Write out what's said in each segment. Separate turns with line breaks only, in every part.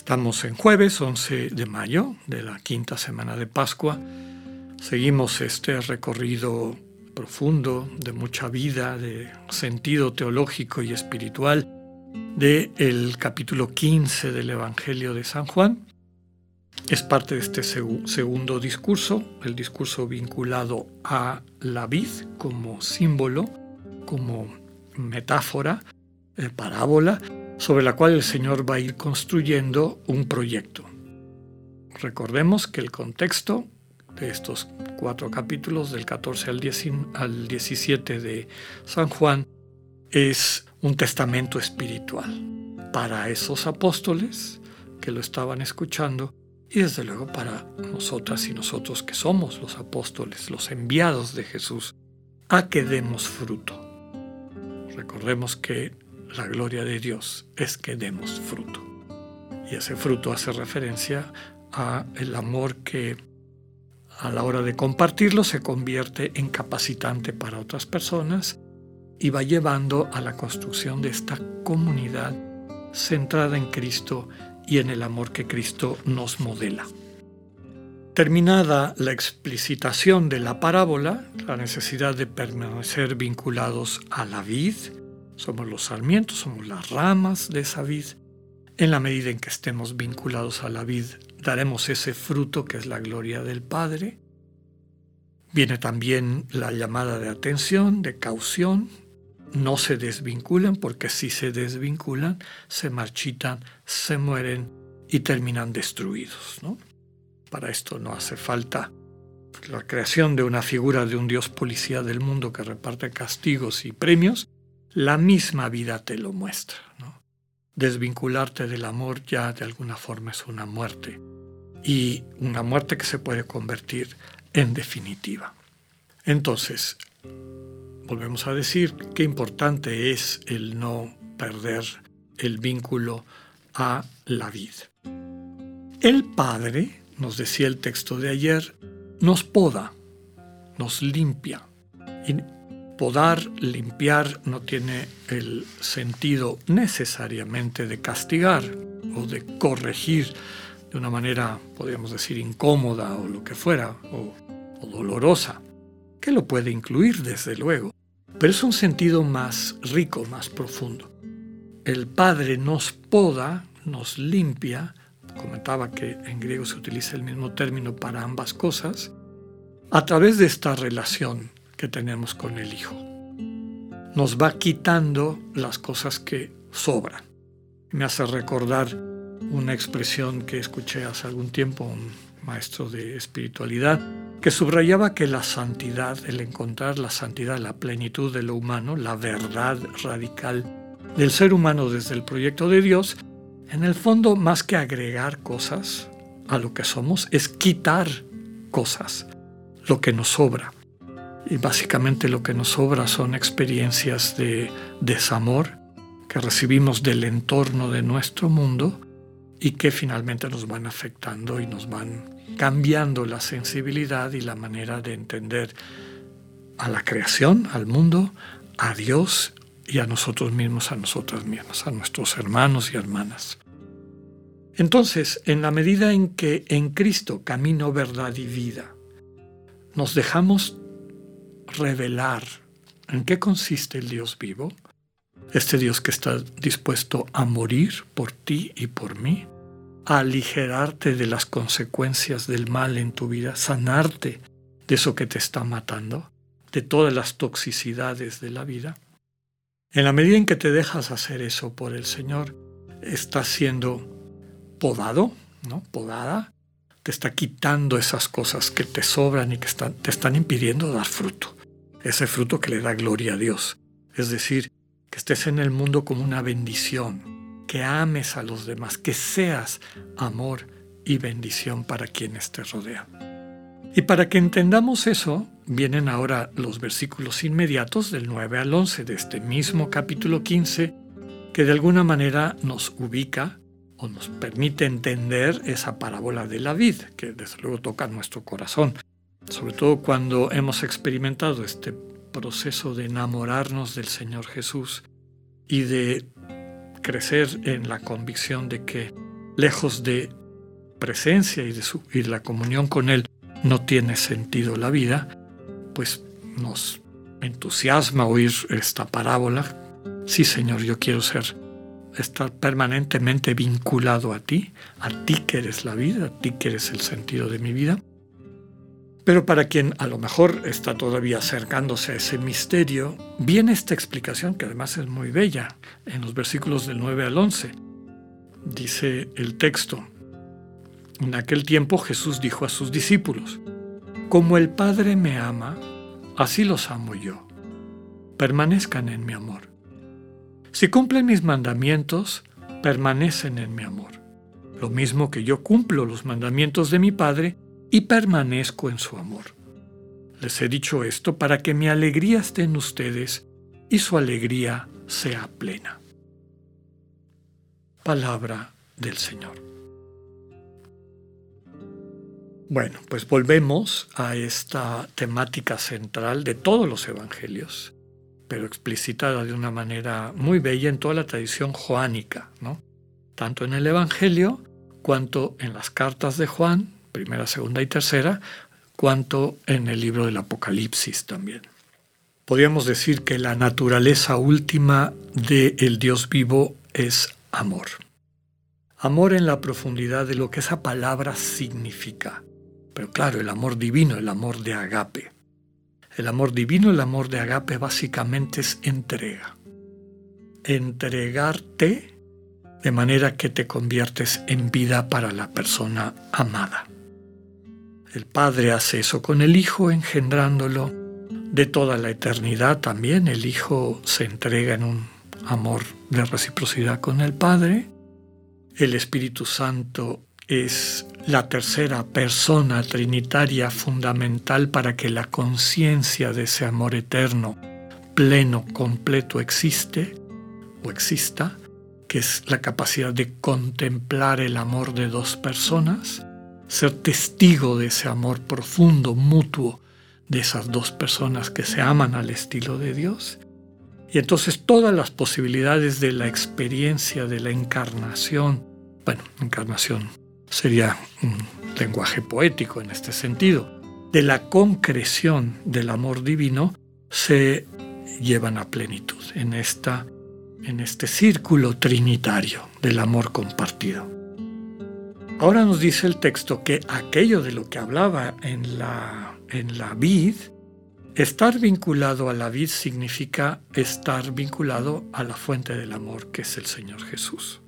Estamos en jueves 11 de mayo de la quinta semana de Pascua. Seguimos este recorrido profundo de mucha vida, de sentido teológico y espiritual del el capítulo 15 del Evangelio de San Juan. Es parte de este segundo discurso, el discurso vinculado a la vid como símbolo, como metáfora, eh, parábola, sobre la cual el Señor va a ir construyendo un proyecto. Recordemos que el contexto de estos cuatro capítulos, del 14 al, al 17 de San Juan, es un testamento espiritual para esos apóstoles que lo estaban escuchando y desde luego para nosotras y nosotros que somos los apóstoles, los enviados de Jesús, a que demos fruto. Recordemos que la gloria de Dios es que demos fruto. Y ese fruto hace referencia a el amor que a la hora de compartirlo se convierte en capacitante para otras personas y va llevando a la construcción de esta comunidad centrada en Cristo y en el amor que Cristo nos modela. Terminada la explicitación de la parábola, la necesidad de permanecer vinculados a la vid, somos los sarmientos, somos las ramas de esa vid, en la medida en que estemos vinculados a la vid, daremos ese fruto que es la gloria del Padre. Viene también la llamada de atención, de caución. No se desvinculan porque si se desvinculan, se marchitan, se mueren y terminan destruidos. ¿no? Para esto no hace falta la creación de una figura de un dios policía del mundo que reparte castigos y premios. La misma vida te lo muestra. Desvincularte del amor ya de alguna forma es una muerte. Y una muerte que se puede convertir en definitiva. Entonces, volvemos a decir qué importante es el no perder el vínculo a la vida. El Padre nos decía el texto de ayer, nos poda, nos limpia. Podar, limpiar, no tiene el sentido necesariamente de castigar o de corregir de una manera, podríamos decir, incómoda o lo que fuera, o, dolorosa, que lo puede incluir desde luego, pero es un sentido más rico, más profundo. El Padre nos poda, nos limpia, comentaba que en griego se utiliza el mismo término para ambas cosas, a través de esta relación que tenemos con el Hijo. Nos va quitando las cosas que sobran. Me hace recordar una expresión que escuché hace algún tiempo, un maestro de espiritualidad, que subrayaba que la santidad, el encontrar la santidad, la plenitud de lo humano, la verdad radical del ser humano desde el proyecto de Dios, en el fondo, más que agregar cosas a lo que somos, es quitar cosas, lo que nos sobra. Y básicamente lo que nos sobra son experiencias de desamor que recibimos del entorno de nuestro mundo y que finalmente nos van afectando y nos van cambiando la sensibilidad y la manera de entender a la creación, al mundo, a Dios y a nosotros mismos, a nosotras mismas, a nuestros hermanos y hermanas. Entonces, en la medida en que en Cristo, camino, verdad y vida, nos dejamos revelar en qué consiste el Dios vivo, este Dios que está dispuesto a morir por ti y por mí, a aligerarte de las consecuencias del mal en tu vida, sanarte de eso que te está matando, de todas las toxicidades de la vida. En la medida en que te dejas hacer eso por el Señor, estás siendo podado, ¿no? Podada, te está quitando esas cosas que te sobran y que te están impidiendo dar fruto. Ese fruto que le da gloria a Dios. Es decir, que estés en el mundo como una bendición, que ames a los demás, que seas amor y bendición para quienes te rodean. Y para que entendamos eso, vienen ahora los versículos inmediatos del 9 al 11 de este mismo capítulo 15, que de alguna manera nos ubica o nos permite entender esa parábola de la vid, que desde luego toca nuestro corazón, sobre todo cuando hemos experimentado este proceso de enamorarnos del Señor Jesús y de crecer en la convicción de que lejos de presencia y de, su, y la comunión con Él no tiene sentido la vida, pues nos entusiasma oír esta parábola. Sí, Señor, yo quiero ser, estar permanentemente vinculado a ti, a ti que eres la vida, a ti que eres el sentido de mi vida. Pero para quien a lo mejor está todavía acercándose a ese misterio, viene esta explicación que además es muy bella en los versículos del 9 al 11. Dice el texto, en aquel tiempo Jesús dijo a sus discípulos, Como el Padre me ama, así los amo yo. Permanezcan en mi amor. Si cumplen mis mandamientos, permanecen en mi amor. Lo mismo que yo cumplo los mandamientos de mi Padre y permanezco en su amor. Les he dicho esto para que mi alegría esté en ustedes y su alegría sea plena. Palabra del Señor. Bueno, pues volvemos a esta temática central de todos los evangelios, pero explicitada de una manera muy bella en toda la tradición joánica, ¿no? tanto en el Evangelio cuanto en las cartas de Juan, primera, segunda y tercera, cuanto en el libro del Apocalipsis también. Podríamos decir que la naturaleza última del Dios vivo es amor. Amor en la profundidad de lo que esa palabra significa. Pero claro, el amor divino, el amor de agape. El amor divino, el amor de agape básicamente es entrega. Entregarte de manera que te conviertes en vida para la persona amada. El Padre hace eso con el Hijo, engendrándolo de toda la eternidad también. El Hijo se entrega en un amor de reciprocidad con el Padre. El Espíritu Santo es la tercera persona trinitaria fundamental para que la conciencia de ese amor eterno, pleno, completo, existe o exista, que es la capacidad de contemplar el amor de dos personas, ser testigo de ese amor profundo, mutuo, de esas dos personas que se aman al estilo de Dios. Y entonces todas las posibilidades de la experiencia de la encarnación, bueno, encarnación sería un lenguaje poético en este sentido, de la concreción del amor divino se llevan a plenitud en, esta, en este círculo trinitario del amor compartido. Ahora nos dice el texto que aquello de lo que hablaba en la, en la vid, estar vinculado a la vid significa estar vinculado a la fuente del amor que es el Señor Jesús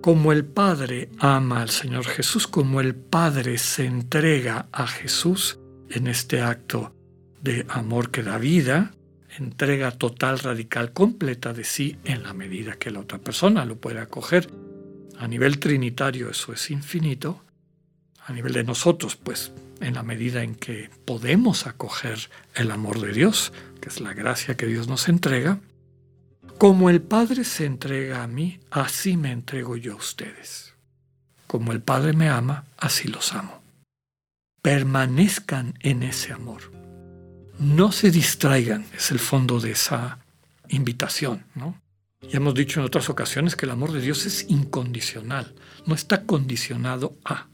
como el Padre ama al Señor Jesús, como el Padre se entrega a Jesús en este acto de amor que da vida, entrega total, radical, completa de sí en la medida que la otra persona lo puede acoger. A nivel trinitario eso es infinito. A nivel de nosotros, pues en la medida en que podemos acoger el amor de Dios, que es la gracia que Dios nos entrega, como el Padre se entrega a mí, así me entrego yo a ustedes. Como el Padre me ama, así los amo. Permanezcan en ese amor. No se distraigan, es el fondo de esa invitación, ¿no? Ya hemos dicho en otras ocasiones que el amor de Dios es incondicional, no está condicionado a.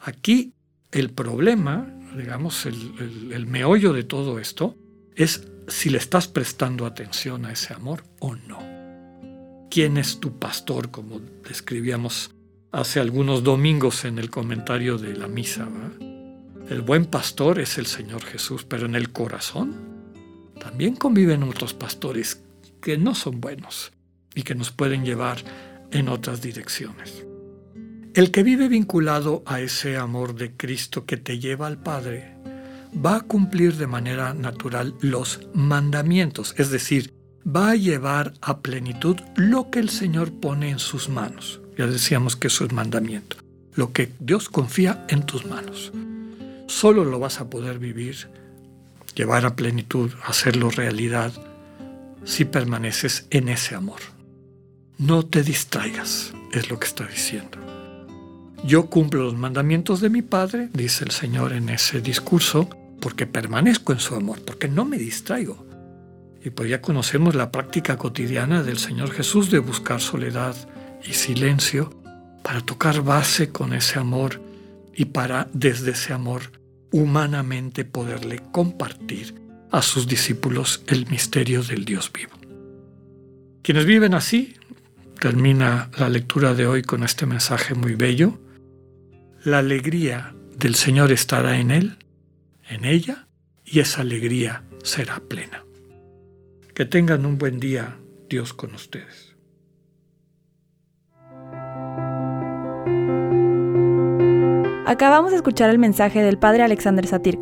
Aquí el problema, digamos, el, meollo de todo esto, es si le estás prestando atención a ese amor o no. ¿Quién es tu pastor? Como describíamos hace algunos domingos en el comentario de la misa. El buen pastor es el Señor Jesús, pero en el corazón también conviven otros pastores que no son buenos y que nos pueden llevar en otras direcciones. El que vive vinculado a ese amor de Cristo que te lleva al Padre va a cumplir de manera natural los mandamientos, es decir, va a llevar a plenitud lo que el Señor pone en sus manos. Ya decíamos que eso es mandamiento. lo que Dios confía en tus manos. Solo lo vas a poder vivir, llevar a plenitud, hacerlo realidad, si permaneces en ese amor. No te distraigas, es lo que está diciendo. Yo cumplo los mandamientos de mi Padre, dice el Señor en ese discurso, porque permanezco en su amor, porque no me distraigo. Y pues ya conocemos la práctica cotidiana del Señor Jesús de buscar soledad y silencio para tocar base con ese amor y para desde ese amor humanamente poderle compartir a sus discípulos el misterio del Dios vivo. Quienes viven así, termina la lectura de hoy con este mensaje muy bello, la alegría del Señor estará en Él, en ella, y esa alegría será plena. Que tengan un buen día, Dios con ustedes.
Acabamos de escuchar el mensaje del Padre Alexander Satirka.